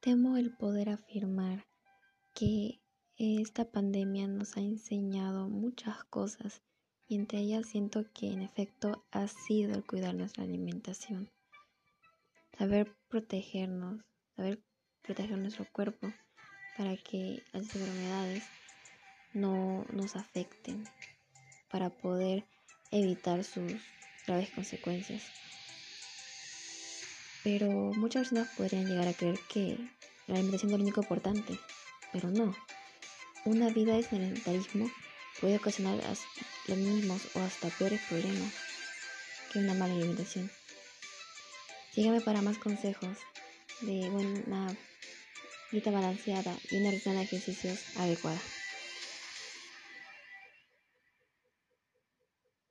Temo el poder afirmar que esta pandemia nos ha enseñado muchas cosas y entre ellas siento que en efecto ha sido el cuidar nuestra alimentación, saber protegernos, saber proteger nuestro cuerpo para que las enfermedades no nos afecten, para poder evitar sus graves consecuencias. Pero muchas personas podrían llegar a creer que la alimentación es lo único importante, pero no. Una vida de sedentarismo puede ocasionar los mismos o hasta peores problemas que una mala alimentación. Sígueme para más consejos de una dieta balanceada y una rutina de ejercicios adecuada.